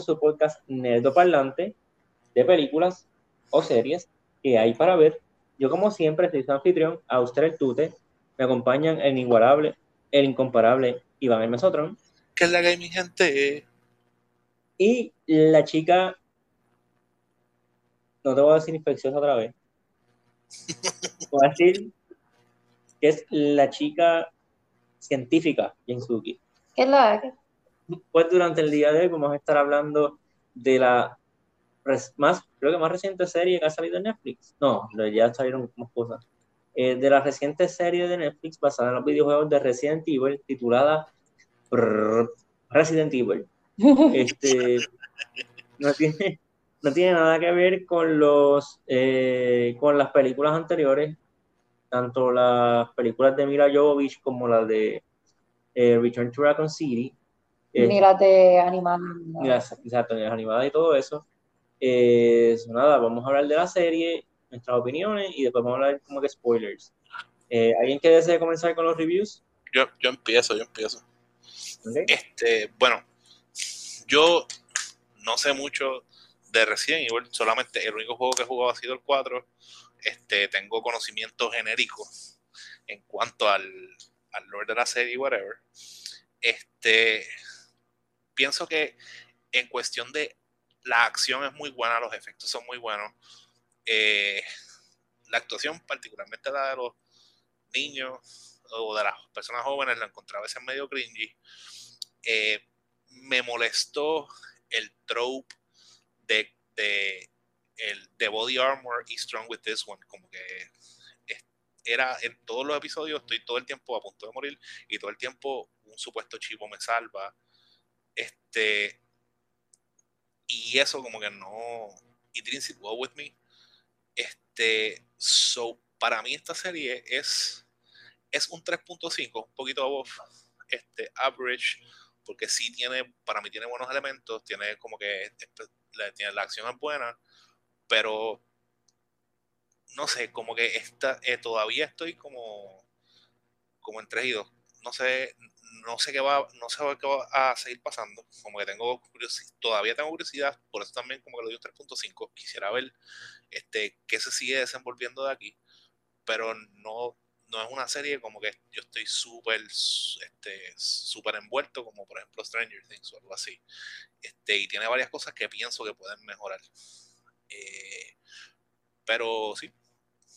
de su podcast Nerdo Parlante de películas o series que hay para ver. Yo, como siempre, soy su anfitrión, usted el Tute. Me acompañan el inigualable, el incomparable Iván el Mesotron. ¿Qué es la gaming gente? Y la chica. No te voy a decir infecciosa otra vez. Voy a decir que es la chica científica, Jinsuki. ¿Qué es la Pues durante el día de hoy vamos a estar hablando de la más, creo que más reciente serie que ha salido en Netflix. No, ya salieron más cosas. Eh, de la reciente serie de Netflix basada en los videojuegos de Resident Evil, titulada Resident Evil. Este, no, tiene, no tiene nada que ver con, los, eh, con las películas anteriores, tanto las películas de Mila Jovovich como las de eh, Return to Raccoon City. Ni las de animadas. Exacto, las animadas y todo eso. Eh, nada, vamos a hablar de la serie, nuestras opiniones y después vamos a hablar como que spoilers. Eh, ¿Alguien que desee comenzar con los reviews? Yo, yo empiezo, yo empiezo. Este, bueno, yo no sé mucho de Resident Evil, solamente el único juego que he jugado ha sido el 4. Este, tengo conocimiento genérico en cuanto al, al lore de la serie, whatever. Este, pienso que en cuestión de la acción es muy buena, los efectos son muy buenos. Eh, la actuación, particularmente la de los niños o de las personas jóvenes, la encontraba a veces medio cringy. Eh, me molestó el trope de, de, el, de body armor y strong with this one, como que era en todos los episodios estoy todo el tiempo a punto de morir y todo el tiempo un supuesto chivo me salva. Este, y eso como que no, it didn't well with me. Este, so, para mí esta serie es, es un 3.5, un poquito above, este, average, porque sí tiene, para mí tiene buenos elementos, tiene como que, la, tiene, la acción es buena, pero no sé, como que esta, eh, todavía estoy como, como entregido. No sé, no sé qué va, no sé qué va a seguir pasando. Como que tengo curiosidad, todavía tengo curiosidad, por eso también como que lo dio 3.5. Quisiera ver este, qué se sigue desenvolviendo de aquí, pero no, no es una serie como que yo estoy súper este, súper envuelto, como por ejemplo Stranger Things o algo así. Este, y tiene varias cosas que pienso que pueden mejorar. Eh, pero sí,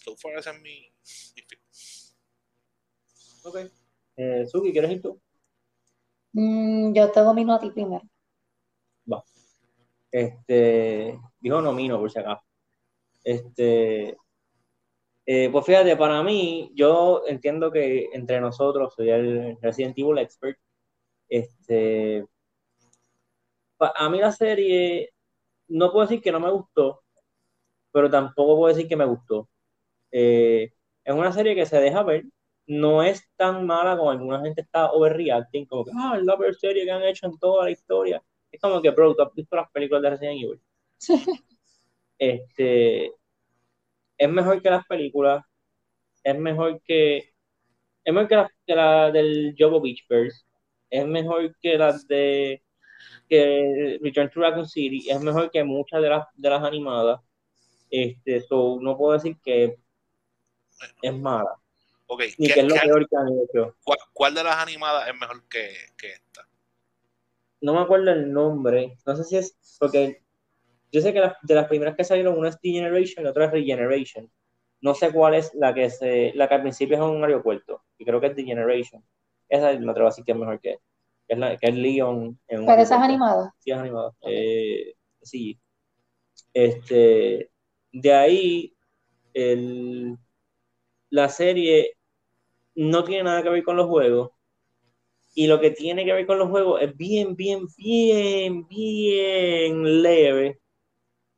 so far ese es mi, mi Ok. Eh, Suki, ¿quieres ir tú? Mm, yo te domino a ti primero. Va. Este, dijo nomino por si acaso. Este, eh, pues fíjate, para mí, yo entiendo que entre nosotros soy el Resident Evil expert. Este, a mí la serie, no puedo decir que no me gustó, pero tampoco puedo decir que me gustó. Eh, es una serie que se deja ver, no es tan mala como alguna gente está overreacting, como que, ah, es la peor serie que han hecho en toda la historia. Es como que, bro, ¿tú has visto las películas de Resident Evil? este, es mejor que las películas, es mejor que, es mejor que la, que la del Jogo Beachverse, es mejor que las de que Return to Raccoon City, es mejor que muchas de las, de las animadas. Este, so, no puedo decir que es mala ¿Cuál, de las animadas es mejor que, esta? No me acuerdo el nombre. No sé si es porque yo sé que de las primeras que salieron, una es D-Generation y la otra es Regeneration. No sé cuál es la que se, la que al principio es un aeropuerto. Y creo que es D-Generation. Esa me atrevo a decir que es mejor que, es la, que es Leon. En Pero esa es animada. Sí, es animada. Eh, sí. Este, de ahí, el, la serie no tiene nada que ver con los juegos. Y lo que tiene que ver con los juegos es bien, bien, bien, bien leve.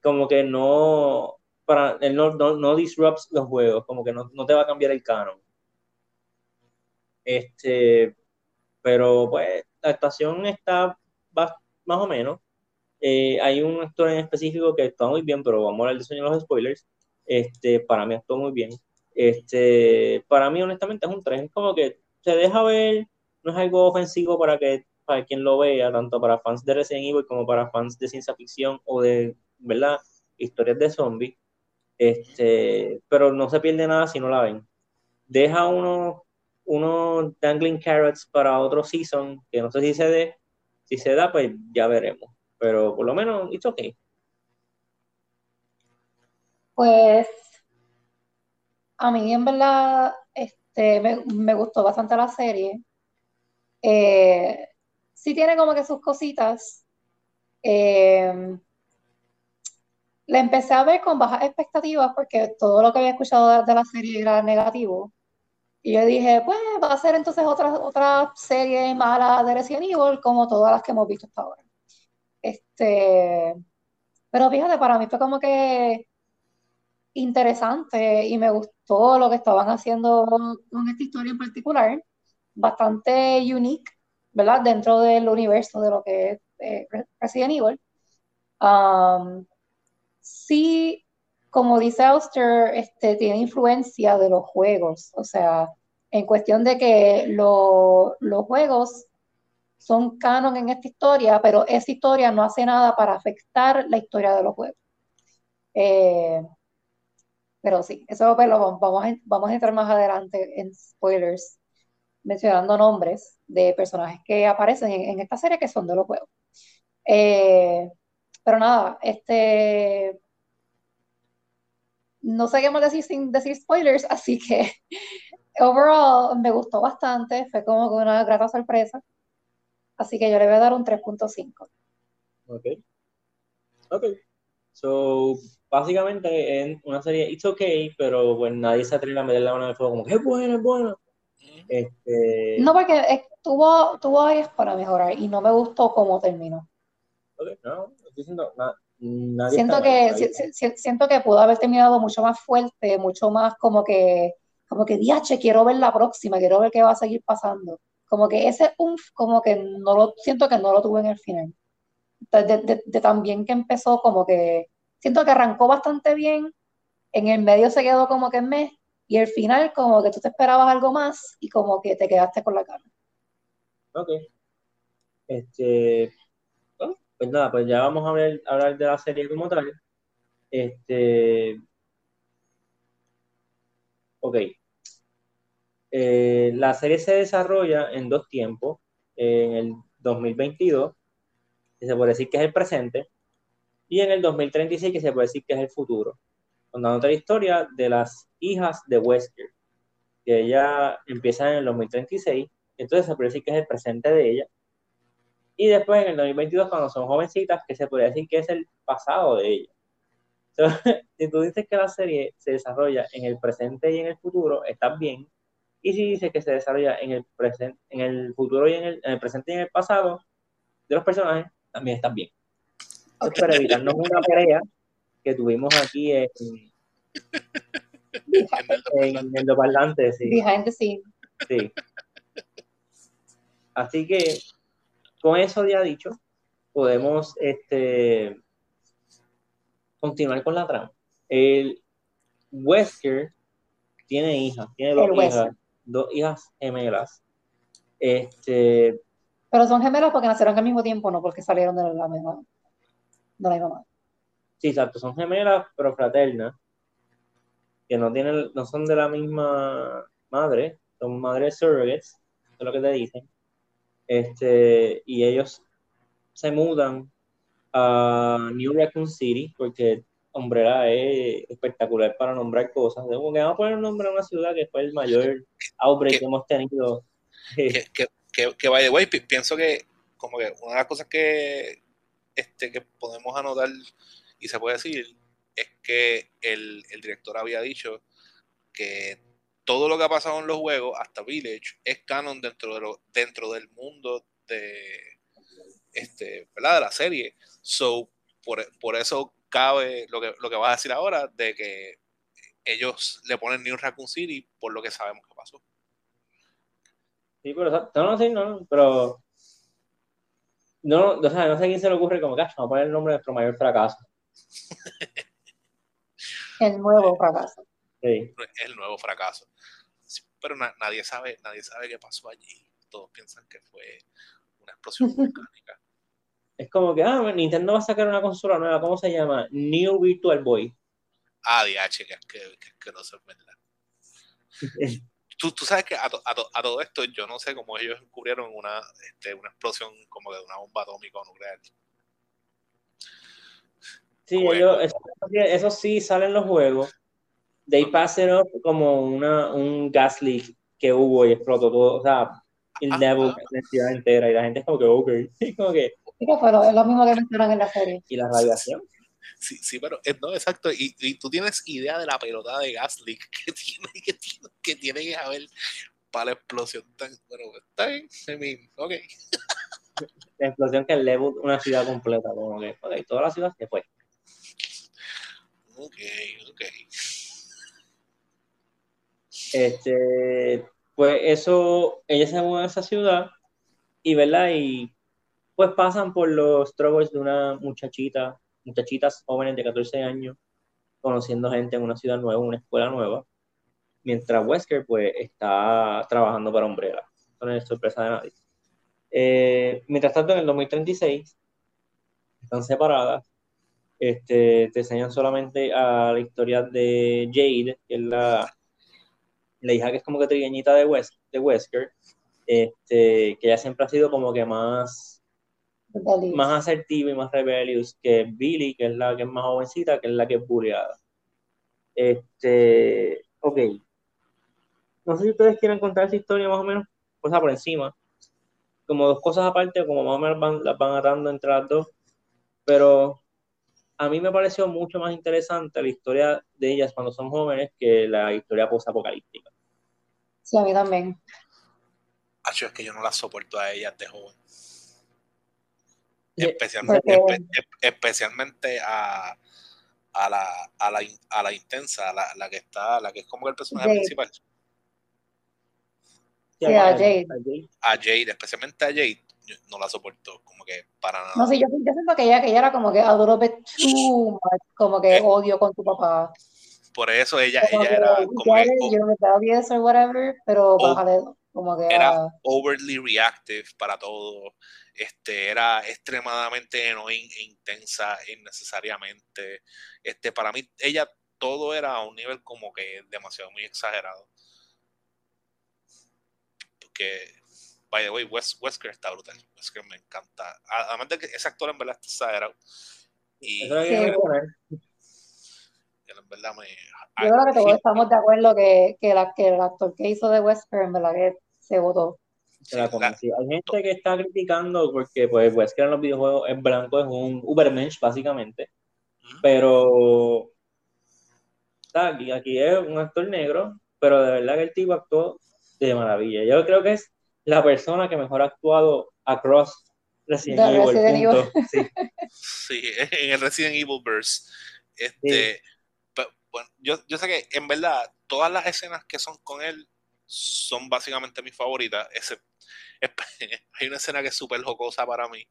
Como que no, para, no, no, no disrupts los juegos, como que no, te va a cambiar el canon. Este, pero pues la actuación está más, o menos. Eh, hay un actor en específico que está muy bien, pero vamos a hablar de los spoilers. Este, para mí actuó muy bien. Este, para mí, honestamente, es un 3. Es como que se deja ver, no es algo ofensivo para que para quien lo vea, tanto para fans de Resident Evil como para fans de ciencia ficción o de, ¿verdad? Historias de zombies. Este, pero no se pierde nada si no la ven. Deja unos unos dangling carrots para otro season, que no sé si se dé. Si se da, pues ya veremos. Pero por lo menos, it's okay. Pues a mí en verdad este, me, gustó bastante la serie. Eh, sí tiene como que sus cositas. Eh, la empecé a ver con bajas expectativas porque todo lo que había escuchado de, la serie era negativo. Y yo dije, pues va a ser entonces otra, otra serie mala de Resident Evil como todas las que hemos visto hasta ahora. Este, pero fíjate, para mí fue como que interesante y me gustó lo que estaban haciendo con esta historia en particular, bastante unique, ¿verdad? Dentro del universo de lo que es eh, Resident Evil. Um, sí, como dice Auster, este, tiene influencia de los juegos, o sea, en cuestión de que los juegos son canon en esta historia, pero esa historia no hace nada para afectar la historia de los juegos. Eh, pero sí, eso pues, vamos, a, vamos a entrar más adelante en spoilers, mencionando nombres de personajes que aparecen en, esta serie que son de los juegos. Eh, pero nada, este. No sé qué más decir sin decir spoilers, así que overall me gustó bastante, fue como una grata sorpresa. Así que yo le voy a dar un 3.5. Ok. Ok. So, básicamente en una serie It's Okay, pero pues nadie se atreve a meter la mano en el fuego como que es buena, es buena. Este... No, porque tuvo, tuvo áreas para mejorar y no me gustó cómo terminó. Okay, no, estoy diciendo siento que siento que pudo haber terminado mucho más fuerte, mucho más como que como que diache, quiero ver la próxima, quiero ver qué va a seguir pasando. Como que ese umf, como que no lo siento que no lo tuve en el final. De, de, de tan bien que empezó, como que siento que arrancó bastante bien, en el medio se quedó como que en mes, y el final como que tú te esperabas algo más y como que te quedaste con la cara. Ok. Este, pues nada, pues ya vamos a ver, hablar de la serie como tal. Este, ok. Eh, la serie se desarrolla en dos tiempos, en el 2022, que se puede decir que es el presente, y en el 2036 que se puede decir que es el futuro, contando otra historia de las hijas de Wesker, que ella empieza en el 2036, entonces se puede decir que es el presente de ella, y después en el 2022 cuando son jovencitas, que se puede decir que es el pasado de ella. si tú dices que la serie se desarrolla en el presente y en el futuro, estás bien. Y si dices que se desarrolla en el, presente, en el futuro y en el, en el presente y en el pasado de los personajes, también estás bien para evitarnos una pelea que tuvimos aquí en, en, el parlante, sí. Behind the scene. Sí. Así que, con eso ya dicho, podemos este, continuar con la trama. El Wesker tiene hijas, tiene dos hijas, dos hijas gemelas. Este, pero son gemelas porque nacieron al mismo tiempo, no porque salieron de la misma no la mamá. Sí, exacto, son gemelas, pero fraternas, que no tienen, no son de la misma madre, son madres surrogates, es lo que te dicen. Este, y ellos se mudan a New Raccoon City, porque Umbrella es espectacular para nombrar cosas. Como que vamos a poner un nombre a una ciudad que fue el mayor outbreak que hemos tenido. Que, que, que, que, by the way, pienso que como que una de las cosas que, este, que podemos anotar y se puede decir es que el, director había dicho que todo lo que ha pasado en los juegos, hasta Village, es canon dentro, de lo, dentro del mundo de, este, ¿verdad? de la serie. So, por, eso cabe lo que, lo que vas a decir ahora, de que ellos le ponen New Raccoon City por lo que sabemos que pasó. Sí, pero no, no, no, pero no, o sea, no sé a quién se le ocurre como que ah, vamos a poner el nombre de nuestro mayor fracaso. el nuevo fracaso. Sí. El nuevo fracaso. pero nadie sabe, nadie sabe qué pasó allí. Todos piensan que fue una explosión volcánica. Es como que, ah, Nintendo va a sacar una consola nueva, ¿cómo se llama? New Virtual Boy. Ah, DH, que, que, que, no sé, verdad. tú, tú, sabes que a, a, todo esto yo no sé cómo ellos descubrieron una, este, una explosión como de una bomba atómica o nuclear. Sí, ellos, eso, sí sale en los juegos. They pass it off como una, un gas leak que hubo y explotó todo. O sea, el level la ciudad entera y la gente es como que, ok. como que, sí, es lo mismo que mencionan en la serie. ¿Y la radiación? Sí, sí, pero eh, no, exacto. Y, y, tú tienes idea de la pelota de gas leak que tiene que, tiene, que, tiene que haber para la explosión tan. Bueno, está bien, I mean, ok. La explosión que level una ciudad completa, como que, ok, toda la ciudad se fue. Ok, ok. Este, pues eso, ella se mueve a esa ciudad y, ¿verdad? Y pues pasan por los struggles de una muchachita, muchachitas jóvenes de 14 años, conociendo gente en una ciudad nueva, una escuela nueva, mientras Wesker pues está trabajando para Umbrella. No es sorpresa de nadie. Eh, mientras tanto, en el 2036, están separadas. Este, te enseñan solamente a la historia de Jade, que es la, la hija que es como que trigueñita de, West, de Wesker, este, que ella siempre ha sido como que más, más asertiva y más rebellious que Billy, que es la que es más jovencita, que es la que es bulleada. Este, ok. No sé si ustedes quieren contar esa historia más o menos, o sea, por encima. Como dos cosas aparte, como más o menos van, las van atando entre las dos. Pero a mí me pareció mucho más interesante la historia de ellas cuando son jóvenes que la historia post-apocalíptica. Sí, a mí también. Acho, es que yo no la soporto a ellas de joven. Especialmente, especialmente a, a, la, a, la, a la intensa, la, la, que está, la que es como el personaje principal. Sí, a Jade. A Jade, especialmente a Jade no la soporto, como que para nada. No sé, yo, yo siento que ella, que ella era como que adoro too como que eh, odio con tu papá. Por eso ella, ella era como que, yo me o whatever, pero bájale, como que era overly reactive para todo. Este, era extremadamente annoying e intensa innecesariamente. Este, para mí, ella todo era a un nivel como que demasiado muy exagerado. Porque By the way, Wesker está brutal. Wesker me encanta. Además de que ese actor en verdad está exagerado. Y, en verdad me. Yo creo que todos estamos de acuerdo que, que, la, que el actor que hizo de Wesker en verdad que se votó. Hay gente que está criticando porque pues Wesker en los videojuegos es blanco, es un Ubermensch básicamente. Pero aquí, aquí es un actor negro, pero de verdad que el tipo actuó de maravilla. Yo creo que es la persona que mejor ha actuado across Resident, Evil. Sí. en el Resident Evil verse. Este, bueno, yo, yo sé que en verdad todas las escenas que son con él son básicamente mis favoritas. hay una escena que es súper jocosa para mí,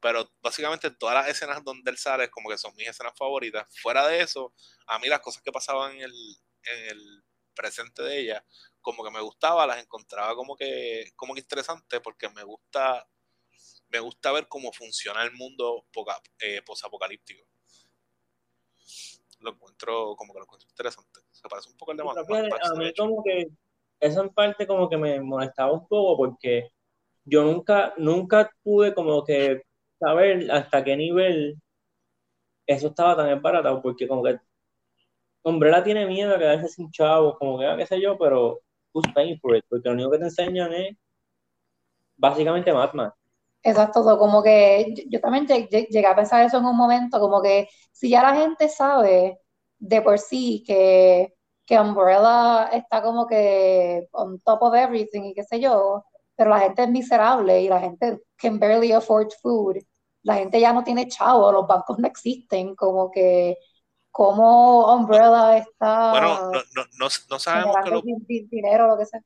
pero básicamente todas las escenas donde él sale como que son mis escenas favoritas. Fuera de eso, a mí las cosas que pasaban en el, en el presente de ella como que me gustaba, las encontraba como que, como que interesante porque me gusta, me gusta ver cómo funciona el mundo eh, posapocalíptico. Lo encuentro, como que lo encuentro interesante. Se parece un poco al de A mí como que eso en parte como que me molestaba un poco porque yo nunca, nunca pude como que saber hasta qué nivel eso estaba tan embaratado, porque como que Umbrella tiene miedo a quedarse sin chavos, como que, ah, qué sé yo, pero who's paying for it, porque lo único que te enseñan es básicamente Batman. Exacto, como que yo, también llegué a pensar eso en un momento, como que si ya la gente sabe de por sí que, que Umbrella está como que on top of everything y qué sé yo, pero la gente es miserable y la gente can barely afford food, la gente ya no tiene chavo, los bancos no existen, como que cómo Umbrella está. Bueno, no, sabemos que los, dinero, lo que sea.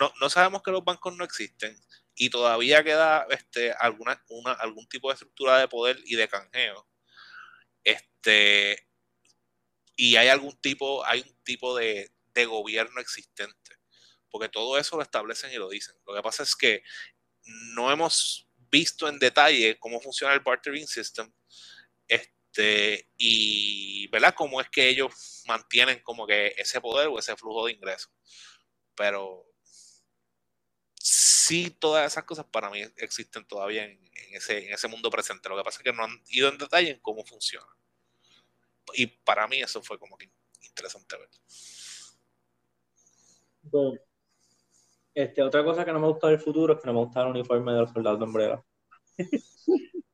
No, sabemos que los bancos no existen y todavía queda este, alguna, una, algún tipo de estructura de poder y de canjeo. Este, y hay algún tipo, hay un tipo de, de gobierno existente. Porque todo eso lo establecen y lo dicen. Lo que pasa es que no hemos visto en detalle cómo funciona el bartering system este, y ¿verdad? cómo es que ellos mantienen como que ese poder o ese flujo de ingresos. Pero sí, todas esas cosas para mí existen todavía en, ese, en ese mundo presente. Lo que pasa es que no han ido en detalle en cómo funciona. Y para mí eso fue como que interesante ver. Bueno, este, otra cosa que no me gusta del futuro es que no me gusta el uniforme de los soldados de Umbrella.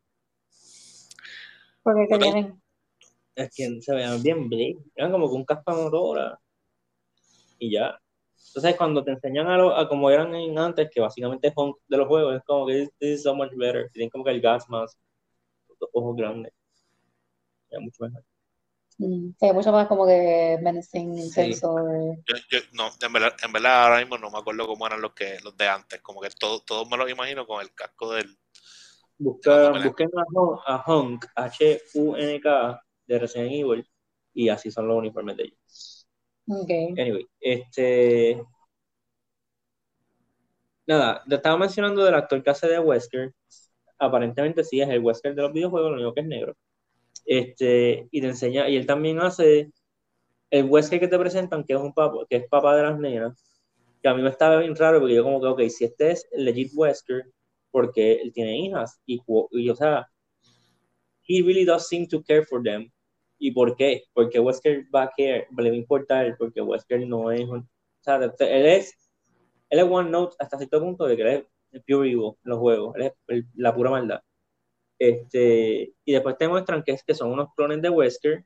Porque que vienen. Es que se veían bien bling. Eran como con un caspa motora. Y ya. Entonces, cuando te enseñan a, lo, a como eran antes, que básicamente es de los juegos, es como que this is so much better. Tienen como que el gas más, los ojos grandes. Ya mucho mejor. Mm, sí, mucho más como que menacing, intenso. no, en verdad, en verdad, ahora mismo no me acuerdo cómo eran los que los de antes. Como que todos todo me lo imagino con el casco del. Busca, busquen a, a Hunk, H-U-N-K, de Resident Evil, y así son los uniformes de ellos. Ok. Anyway, este. Nada, te estaba mencionando del actor que hace de Wesker. Aparentemente sí es el Wesker de los videojuegos, lo único que es negro este, y te enseña, y él también hace el Wesker que te presentan, que es un papá, que es papá de las nenas, que a mí me estaba bien raro, porque yo como que, ok, si este es el legit Wesker, porque él tiene hijas, y, o sea, he really does seem to care for them. ¿Y por qué? Porque Wesker va a care, le va a importar, porque Wesker no es o sea, él es, él es one note hasta cierto punto de que él es pure evil en los juegos, él es la pura maldad. Este, y después te muestran que, es, que son unos clones de Wesker,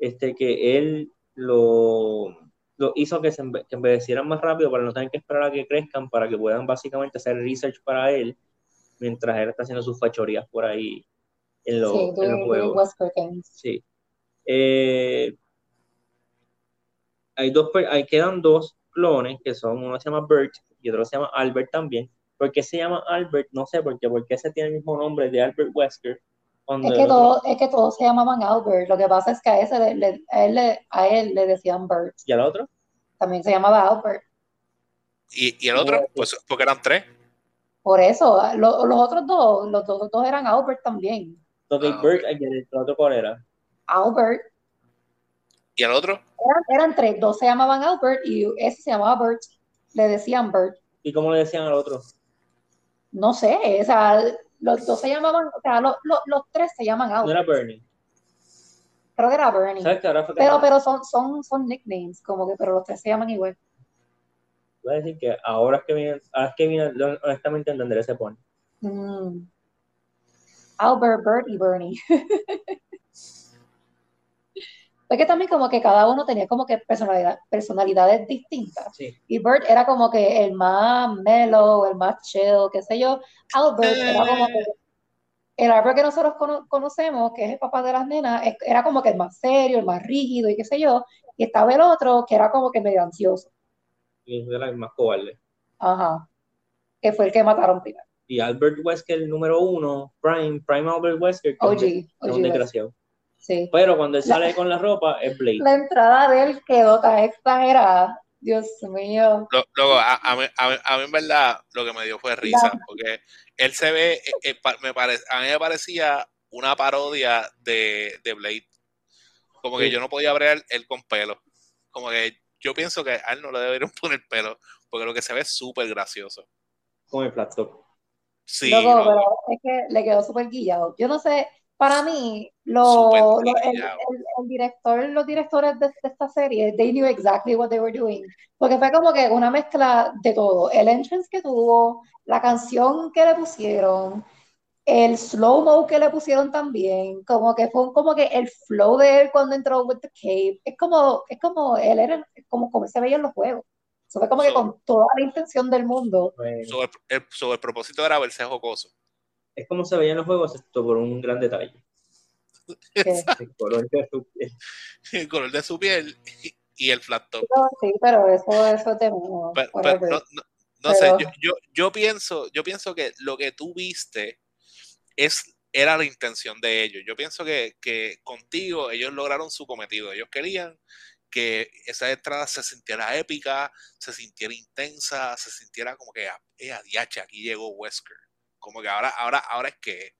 este, que él lo, lo hizo que se que envejecieran más rápido para no tener que esperar a que crezcan, para que puedan básicamente hacer research para él, mientras él está haciendo sus fachorías por ahí en, los juegos. Sí. Eh, hay dos, hay, quedan dos clones, que son, uno se llama Bert y otro se llama Albert también, ¿Por qué se llama Albert? No sé por qué, porque ese tiene el mismo nombre de Albert Wesker. Es que, todo, es que todos se llamaban Albert. Lo que pasa es que a, ese le, a, él, a él le decían Bert. ¿Y al otro? También se llamaba Albert. ¿Y, y el otro? Pues porque eran tres. Por eso, los otros dos, los dos, dos eran Albert también. Ok, ah, Bert, ¿el otro cuál era? Albert. ¿Y el otro? Eran, eran, tres, dos se llamaban Albert y ese se llamaba Bert. Le decían Bert. ¿Y cómo le decían al otro? no sé, o sea, los dos se llamaban, o sea, los, los, tres se llaman Albert. No era Bernie. Creo que era Bernie. ¿Sabes qué? Ahora pero, pero son, son, son nicknames, como que, pero los tres se llaman igual. Voy a decir que ahora es que viene, ahora es que viene, honestamente entenderé ese pone. Mm. Albert, Bert y Bernie. Es que también como que cada uno tenía como que personalidad, personalidades distintas. Y Bert era como que el más mellow, el más chill, qué sé yo. Albert era como que el Albert que nosotros conocemos, que es el papá de las nenas, era como que el más serio, el más rígido y qué sé yo. Y estaba el otro que era como que medio ansioso. Y era el más cobarde. Ajá. Que fue el que mataron primero. Y Albert Wesker, el número uno, Prime, Prime Albert Wesker, que es un desgraciado. Pero cuando él sale con la ropa, es Blade. La entrada de él quedó tan exagerada. Dios mío. Luego, a, mí, en verdad lo que me dio fue risa, porque él se ve, eh, eh, me parece, a mí me parecía una parodia de, de Blade. Como que yo no podía ver él con pelo. Como que yo pienso que a él no le deberían poner pelo, porque lo que se ve es súper gracioso. Con el flat Sí. pero es que le quedó súper guillado. Yo no sé, para mí, lo, el, director, los directores de, esta serie, they knew exactly what they were doing. Porque fue como que una mezcla de todo. El entrance que tuvo, la canción que le pusieron, el slow-mo que le pusieron también, como que fue como que el flow de él cuando entró with the cave, es como, es como él era como, como se veía en los juegos. Eso fue como que con toda la intención del mundo. Sobre, el, sobre el propósito era verse jocoso es como se veía en los juegos, esto por un gran detalle. El color de su piel. El color de su piel y el flat top. sí, pero eso, eso te no, sé, yo, yo, yo, pienso, yo pienso que lo que tú viste es, era la intención de ellos. Yo pienso que, que contigo ellos lograron su cometido. Ellos querían que esa entrada se sintiera épica, se sintiera intensa, se sintiera como que, eh, adiache, aquí llegó Wesker Como que ahora, ahora, ahora es que.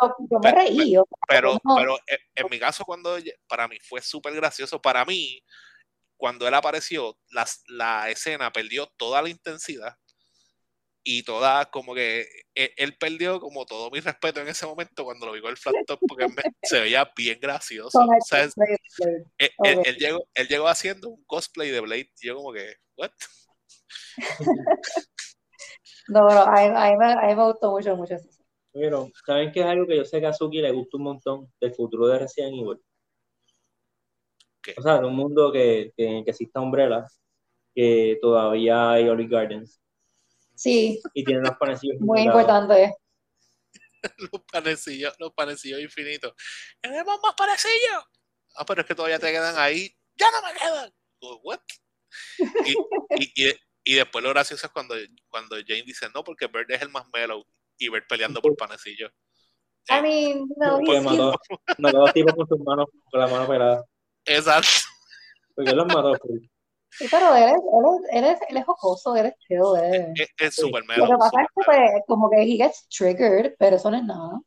yo, me reí. Pero, pero, en, mi caso, cuando para mí fue súper gracioso, para mí, cuando él apareció, la escena perdió toda la intensidad y toda como que e, él, perdió como todo mi respeto en ese momento cuando lo vi con el flat top porque se veía bien gracioso. E, él, llegó, él llegó haciendo un cosplay de Blade y yo como que, ¿what? no, no, a, mí, me, gustó mucho, mucho eso. Pero, ¿saben qué es algo que yo sé que a Suki le gusta un montón del futuro de Resident Evil? O sea, en un mundo que, que, que exista Umbrella, que todavía hay Olive Gardens Sí. Y tiene unos panecillos. Muy importante. los panecillos, los panecillos infinitos. ¿Tenemos más panecillos? Ah, pero es que todavía te quedan ahí. ¡Ya no me quedan! ¿What? Y, y, después lo gracioso es cuando, cuando Jane dice no, porque Bird es el más mellow y Bird peleando por panecillos. I mean, no, pues mató, dos tipos con sus manos, con la mano pelada. Exacto. Porque los mató. Pues. Sí, pero él es, él es, él es, jocoso, él es chill. Es, es súper melo. Lo que pasa es que, pues, como que he gets triggered, pero eso no es nada.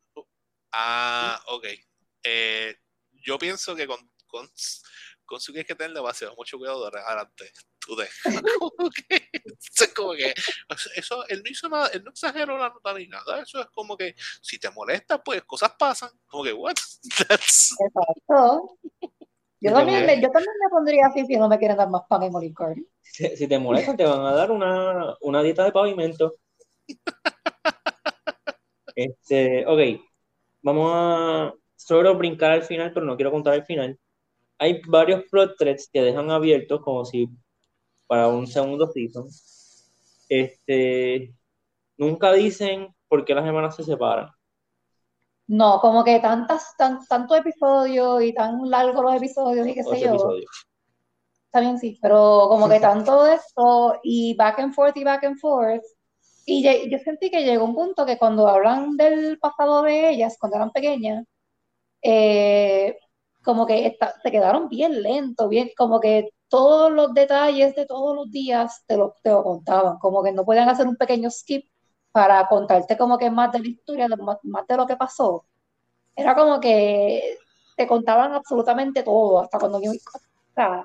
Ah, ok. Eh, yo pienso que con, con, con su que tener demasiado mucho cuidado adelante. Tú de. como que, es como que eso, él no hizo nada, él no exageró la nota ni nada. Eso es como que si te molesta, pues cosas pasan. Como que, what? That's... Exacto. Yo también, me, yo también me pondría así si no me quieren dar más pan en Molin si, si, te molesta, te van a dar una, una dieta de pavimento. Este, ok, vamos a solo brincar al final, pero no quiero contar el final. Hay varios plot threads que dejan abiertos como si para un segundo season. Este, nunca dicen por qué las hermanas se separan. No, como que tantas, tan, tantos episodios y tan largos los episodios y qué sé yo. Está bien, sí, pero como que tanto de esto y back and forth y back and forth. Y yo, sentí que llegó un punto que cuando hablan del pasado de ellas, cuando eran pequeñas, eh, como que se quedaron bien lentos, bien, como que todos los detalles de todos los días te lo, te lo contaban, como que no podían hacer un pequeño skip para contarte como que más de la historia, más, de lo que pasó. Era como que te contaban absolutamente todo, hasta cuando yo... O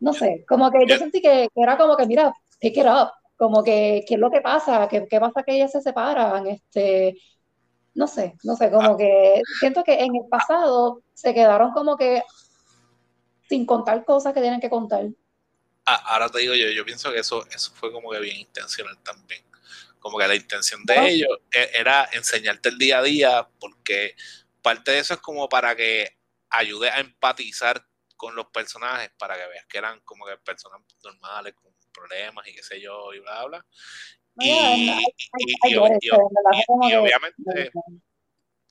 no sé, como que yo sentí que, era como que, mira, pick it up, como que, ¿qué es lo que pasa? ¿Qué, qué pasa que ellas se separan? Este, no sé, no sé, como que siento que en el pasado se quedaron como que sin contar cosas que tienen que contar. Ah, ahora te digo yo, yo pienso que eso, eso fue como que bien intencional también. Como que la intención de ellos e, era enseñarte el día a día, porque parte de eso es como para que ayude a empatizar con los personajes, para que veas que eran como que personas normales, con problemas y qué sé yo, y bla, bla. Y, obviamente,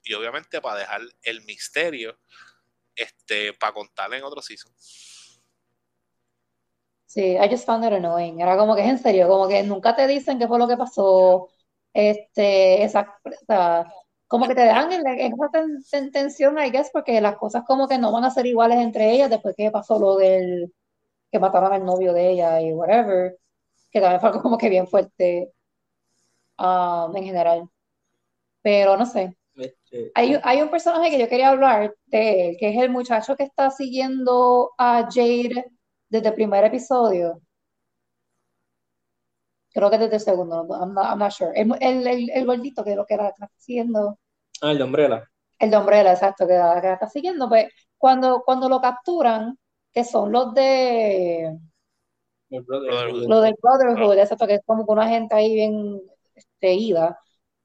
y obviamente para dejar el misterio este, para contar en otro season. Sí, I just found it annoying. Era como que es en serio, como que nunca te dicen qué fue lo que pasó. Este, esa, como que te dejan en, esa tensión, I guess, porque las cosas como que no van a ser iguales entre ellas después que pasó lo del que mataron al novio de ella y whatever, que también fue como que bien fuerte um, en general. Pero no sé. Este, hay, hay un personaje que yo quería hablar de él, que es el muchacho que está siguiendo a Jade desde el primer episodio. Creo que desde el segundo, I'm not, sure. El, el, el, gordito que lo que era, está siguiendo. Ah, el de Umbrella. El de Umbrella, exacto, que, que está siguiendo. Pues cuando, cuando lo capturan, que son los de. Lo del Brotherhood, exacto, que es como con una gente ahí bien este, ida.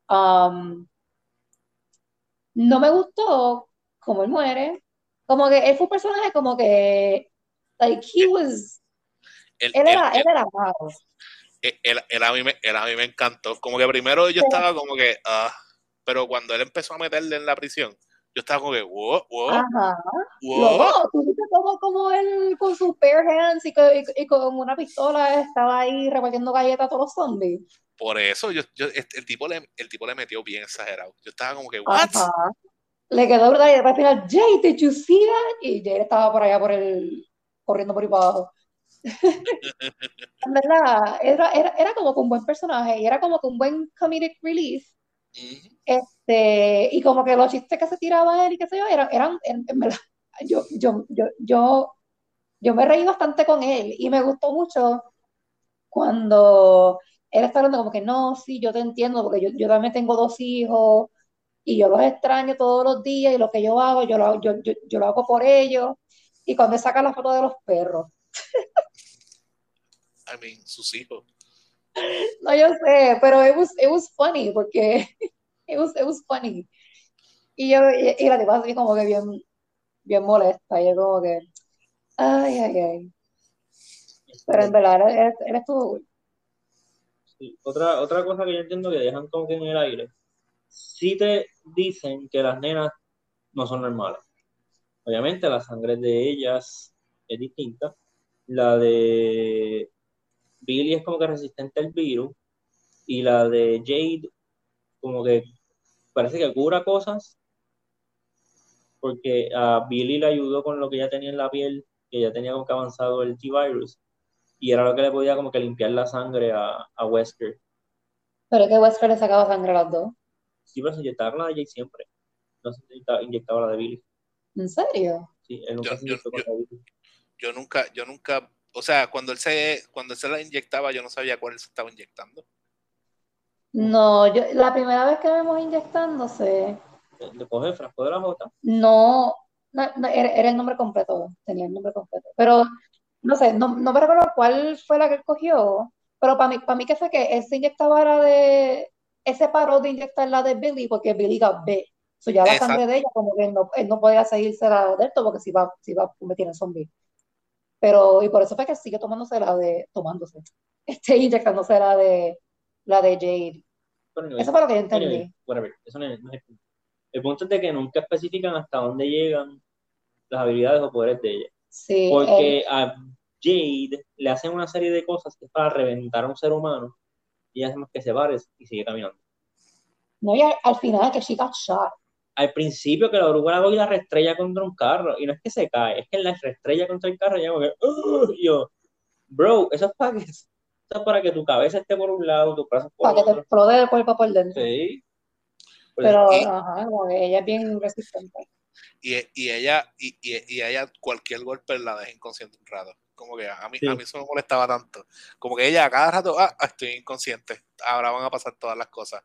Um, no me gustó cómo él muere. Como que él fue un personaje como que Like he was. él, era, él, era malo. Él, a mí me, a mí me encantó. Como que primero yo estaba como que. Uh, pero cuando él empezó a meterle en la prisión, yo estaba como que, wow, wow. Ajá. Wow. tú viste todo como él con sus bare hands y, y, con una pistola estaba ahí repartiendo galletas a todos los zombies. Por eso, yo, yo, el, tipo le, el tipo le metió bien exagerado. Yo estaba como que, what? Ajá. Le quedó verdad y después al final, Jay, did you see that? Y Jay estaba por allá por el, corriendo por ahí para abajo. en verdad, era, era, era como que un buen personaje y era como que un buen comedic relief Este, y como que los chistes que se tiraba él y qué sé yo, eran, eran, en verdad, yo, yo, yo, yo, yo me reí bastante con él y me gustó mucho cuando él está hablando como que no, sí, yo te entiendo, porque yo, yo también tengo dos hijos y yo los extraño todos los días y lo que yo hago, yo lo, yo, yo, yo lo hago por ellos. Y cuando saca la foto de los perros. I mean, sus hijos. No, yo sé, pero it was, it was funny, porque it was, it was funny. Y yo, y, y la tipa así como que bien, bien molesta, y yo como que, ay, ay, ay. Pero en verdad, él, él estuvo cool. Sí. Otra, otra cosa que yo entiendo que dejan como que en el aire, sí te dicen que las nenas no son normales. Obviamente la sangre de ellas es distinta. La de Billy es como que resistente al virus y la de Jade como que parece que cura cosas porque a Billy le ayudó con lo que ya tenía en la piel, que ya tenía como que avanzado el T-Virus y era lo que le podía como que limpiar la sangre a, a Wesker. Pero es que Wesker le sacaba sangre a los dos. Sí, pero se la de Jade siempre. No se inyectaba la de Billy. ¿En serio? Sí, él nunca Yo- se yo- yo-. Yo nunca, yo nunca, o sea, cuando él se, cuando él se la inyectaba, yo no sabía cuál se estaba inyectando. No, yo, la primera vez que vemos inyectándose, Le coge el frasco de la J. no, no, no, era, era el nombre completo, tenía el nombre completo. Pero, no sé, no, no me recuerdo cuál fue la que él cogió, pero para mí, para mí que fue que él se inyectaba la de, él se paró de inyectar la de Billy porque Billy got B. So ya la Exacto. sangre de ella, como que él no, él no podía seguirse la de esto porque se iba, se iba a convertir en zombie. Pero, y por eso fue que sigue tomándose la de, tomándose, este, inyectándose la de, la de Jade. Anyway, Eso fue lo que yo anyway, entendí. whatever, eso no es, no es el punto. El punto es de que nunca especifican hasta dónde llegan las habilidades o poderes de ella. Sí, él- Porque a Jade le hacen una serie de cosas que es para reventar a un ser humano y ella hace más que se pare y sigue caminando. no, y al, al final que she got shot. Al principio que la oruga la coge y la restrella contra un carro y no es que se cae, es que la restrella contra el carro y ella como que, "Ugh", y yo, bro, eso es para que, eso es para que tu cabeza esté por un lado, tu brazo por para que te otro. explote el cuerpo por dentro. Sí. Pues, Pero, y- ajá, como que ella es bien resistente. Y, y ella, y, y, y ella cualquier golpe la deja inconsciente un rato. Como que a mí, Sí. a mí eso me molestaba tanto. Como que ella a cada rato, ah, ah, estoy inconsciente. Ahora van a pasar todas las cosas.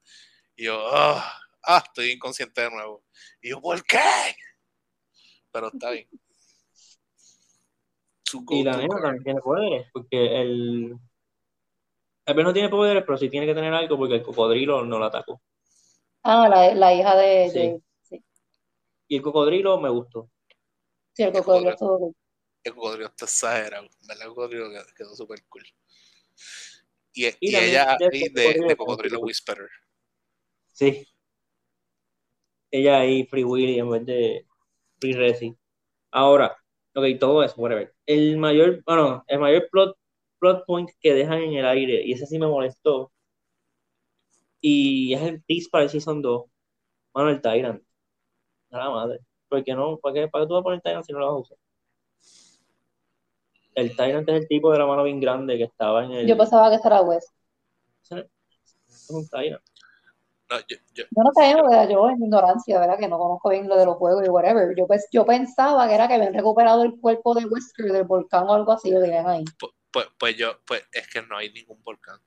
Y yo, ah, ah, estoy inconsciente de nuevo. Y yo, ¿por qué? Pero está bien. Y la nena también tiene poderes, porque el. El no tiene poderes, pero sí tiene que tener algo porque el cocodrilo no lo atacó. Ah, la, la hija de Sí. Y el cocodrilo me gustó. sí, el cocodrilo estuvo cool. El cocodrilo está exagerado. ¿Verdad? El cocodrilo quedó, súper cool. Y, y, Y también ella de este de, cocodrilo de cocodrilo Whisperer. Sí. Ella ahí, Free Willy en vez de Free Resi. Ahora, ok, todo eso, whatever. El mayor, bueno, el mayor plot, plot point que dejan en el aire, y ese sí me molestó, y es el tease para el Season 2, bueno, el Tyrant. A la madre. ¿Por qué no? ¿Para qué, para qué tú vas a poner Tyrant si no lo vas a usar? El Tyrant es el tipo de la mano bien grande que estaba en el... Yo pensaba que era West. Es un Tyrant. No, yo, yo, Yo no sabía, ¿verdad? yo en mi ignorancia, ¿verdad? Que no conozco bien lo de los juegos y whatever. Yo, pues, yo pensaba que era que habían recuperado el cuerpo de Wesker del volcán o algo así, lo tenían ahí. pues, pues, pues yo, pues es que no hay ningún volcán.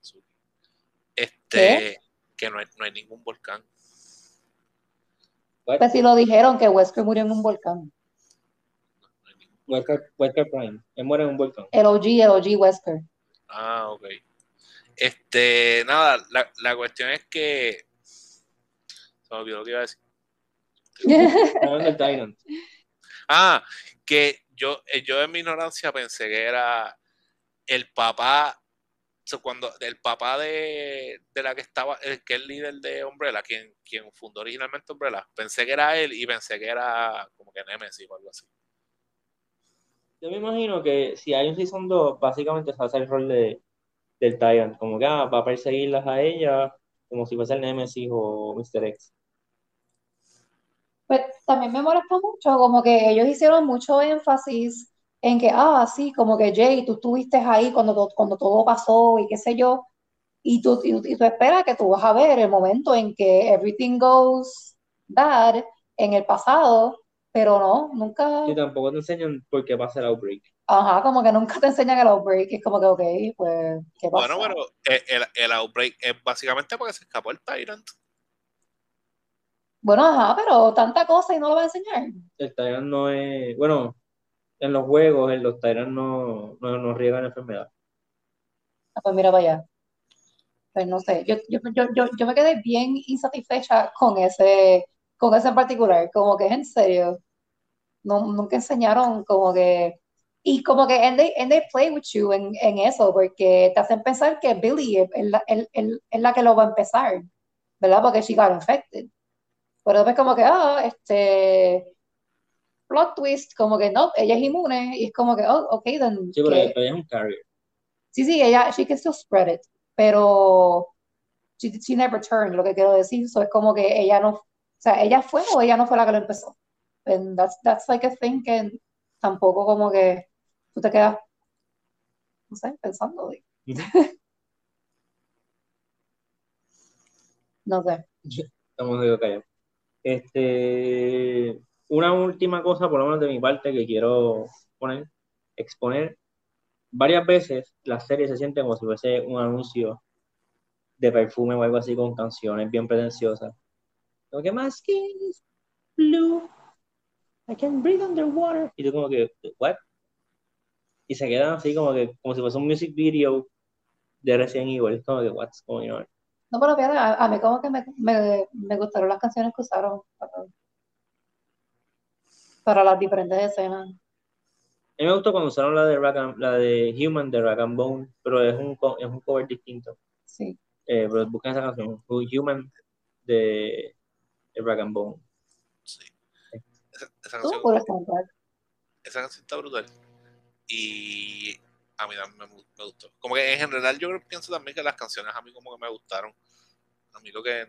Este, ¿Qué? que no hay, no hay ningún volcán. Pues si lo dijeron que Wesker murió en un volcán. Wesker Prime. Él muere en un volcán. El OG, el OG Wesker. Ah, ok. Este, nada, la, la cuestión es que. Se me olvidó lo que iba a decir. Ah, que yo, eh, yo en mi ignorancia pensé que era el papá. cuando el papá de, de la que estaba, el que es el líder de Umbrella, quien, quien fundó originalmente Umbrella, pensé que era él y pensé que era como que Nemesis o algo así. Yo me imagino que si hay un Season 2, básicamente se hacer el rol de, del Tyrant. Como que ah, va a perseguirlas a ella, como si fuese el Nemesis o Mr. X. Pues también me molesta mucho, como que ellos hicieron mucho énfasis en que, ah, sí, como que Jay, tú estuviste ahí cuando, cuando todo pasó y qué sé yo. y tú, y, tú esperas que tú vas a ver el momento en que everything goes bad en el pasado, pero no, nunca. Y tampoco te enseñan por qué pasa el outbreak. Ajá, como que nunca te enseñan el outbreak, es como que, ok, pues, ¿qué pasa? Bueno, pero el, el outbreak es básicamente porque se escapó el Tyrant. Bueno, ajá, pero tanta cosa y no lo va a enseñar. El Tyrant no es, bueno, en los juegos, en los Tyrants no, no, no riegan enfermedad. Ah, pues mira para allá. Pues no sé, yo, yo, yo, yo, me quedé bien insatisfecha con ese, con ese en particular, como que es en serio. No, nunca enseñaron como que y como que and they, and they play with you en, en, eso, porque te hacen pensar que Billy es, la, es, es, la que lo va a empezar, ¿verdad? Porque she got infected. Pero después como que, ah, este, plot twist, como que no, ella es inmune, y es como que, oh, ok, then. Sí, pero ella es un carrier. Sí, sí, ella, she can still spread it, pero she, she never turned, lo que quiero decir, eso es como que ella no, o sea, ella fue o ella no fue la que lo empezó. And that's, that's like a thing que tampoco como que tú te quedas, no sé, pensando. no sé. Estamos de callados. Este, una última cosa, por lo menos de mi parte, que quiero poner, exponer. Varias veces la serie se siente como si fuese un anuncio de perfume o algo así con canciones bien pretenciosas. Lo que más que blue, I can breathe underwater. Y tú como que, what? Y se quedan así como que, como si fuese un music video de Resident Evil. Como que, what's going on? No, pero fíjate, a, a mí como que me, me, me, gustaron las canciones que usaron para, para las diferentes escenas. A mí me gustó cuando usaron la de, la de Human de Rag and Bone, pero es un, es un cover distinto. Sí. Eh, pero busquen esa canción, Human de, de Rag and Bone. Sí. Esa, esa canción, esa canción está brutal. Y a mí también me, me, gustó. Como que en general yo pienso también que las canciones a mí como que me gustaron. A mí lo que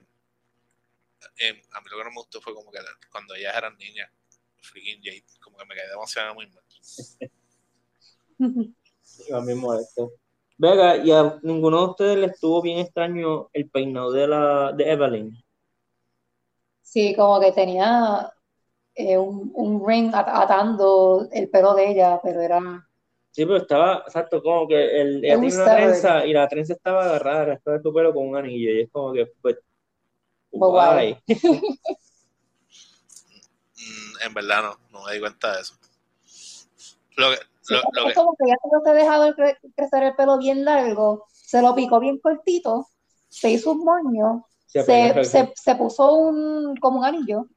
eh, a mí lo que no me gustó fue como que cuando ellas eran niñas, freaking Jade, como que me quedé demasiado muy mal. a mí me molestó. Venga, y a ninguno de ustedes le estuvo bien extraño el peinado de la de Evelyn. Sí, como que tenía eh, un, un, ring atando el pelo de ella, pero era Sí, pero estaba, exacto, como que el, ella tiene una trenza y la trenza estaba agarrada estaba de su pelo con un anillo y es como que, pues, guay. Mm, en verdad no, no me di cuenta de eso. Lo que, lo, lo es como que ya se ha dejado crecer el pelo bien largo, se lo picó bien cortito, se hizo un moño, se, se, se, puso un, como un anillo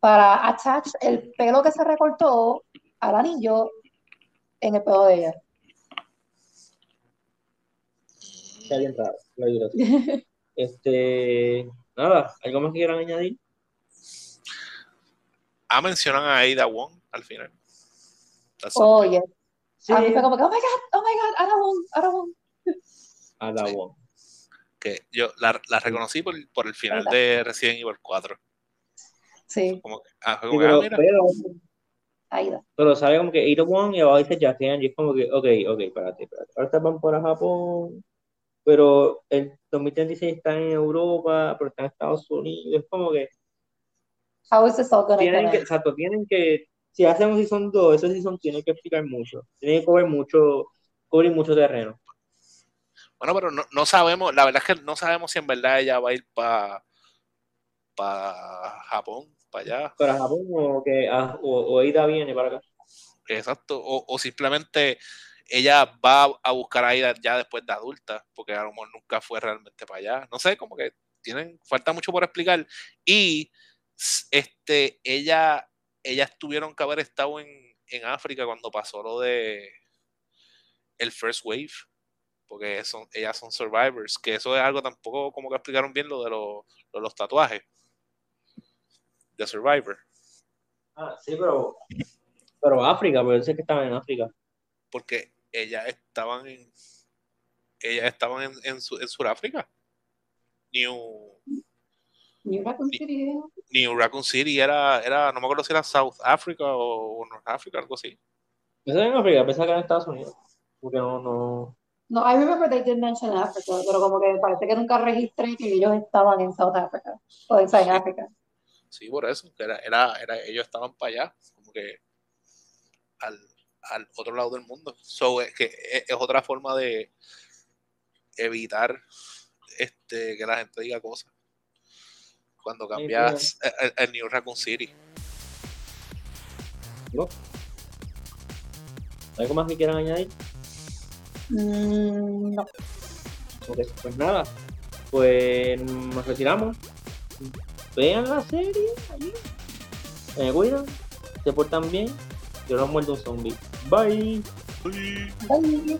para attach el pelo que se recortó al anillo en el pelo de ella. Está bien raro, lo digo Este, nada, ¿algo más que quieran añadir? Ah, mencionan a Ada Wong al final. oh, yeah. Sí. A mí fue como que, oh my god, oh my god, Ada Wong, Ada Wong. Ada Wong. Que yo la, la reconocí por, por, el final de Resident Evil 4. Sí. Como que, ah, como sí, pero, mira. pero, Aida. Pero sale como que Ada Wong y abajo dice Jackie y es como que, ok, ok, espérate, espérate. Ahora van para Japón, pero el 2036 está en Europa, pero está en Estados Unidos, es como que. How is this all gonna tienen que, exacto, tienen que, si hacen un season 2, ese season tiene que explicar mucho, tiene que cubrir mucho, cubrir mucho terreno. Bueno, pero no, no, sabemos, la verdad es que no sabemos si en verdad ella va a ir para pa Japón para allá. Para Japón o que ah, o, o Ida viene para acá. Exacto, o, o, simplemente ella va a buscar a Ida ya después de adulta, porque a lo mejor nunca fue realmente para allá. No sé, como que tienen, falta mucho por explicar. Y este, ella, ellas tuvieron que haber estado en, en África cuando pasó lo de el First Wave, porque son, ellas son survivors, que eso es algo tampoco como que explicaron bien lo de, lo, lo de los tatuajes. The Survivor. Ah, sí, pero, pero África, pero sé que estaban en África. Porque ellas estaban en ellas estaban en, en, en Sudáfrica. New New Raccoon City. New Raccoon City era, era, no me acuerdo si era South Africa o North Africa, algo así. Eso en África, pensaba que era en Estados Unidos. Porque no, no. No, I remember they did mention Africa, pero como que parece que nunca registré que ellos estaban en South Africa o en South Africa. Sí, por eso, que era, era, era, ellos estaban para allá, como que al, al otro lado del mundo. So, es, que es, es otra forma de evitar este, que la gente diga cosas. Cuando cambias el, el New Raccoon City. ¿No? ¿Algo más que quieran añadir? Mm, no. Pues nada, pues nos retiramos. Vean la serie allí. Me cuidan, se portan bien. Yo no muerto un zombie. Bye. Uy. Bye.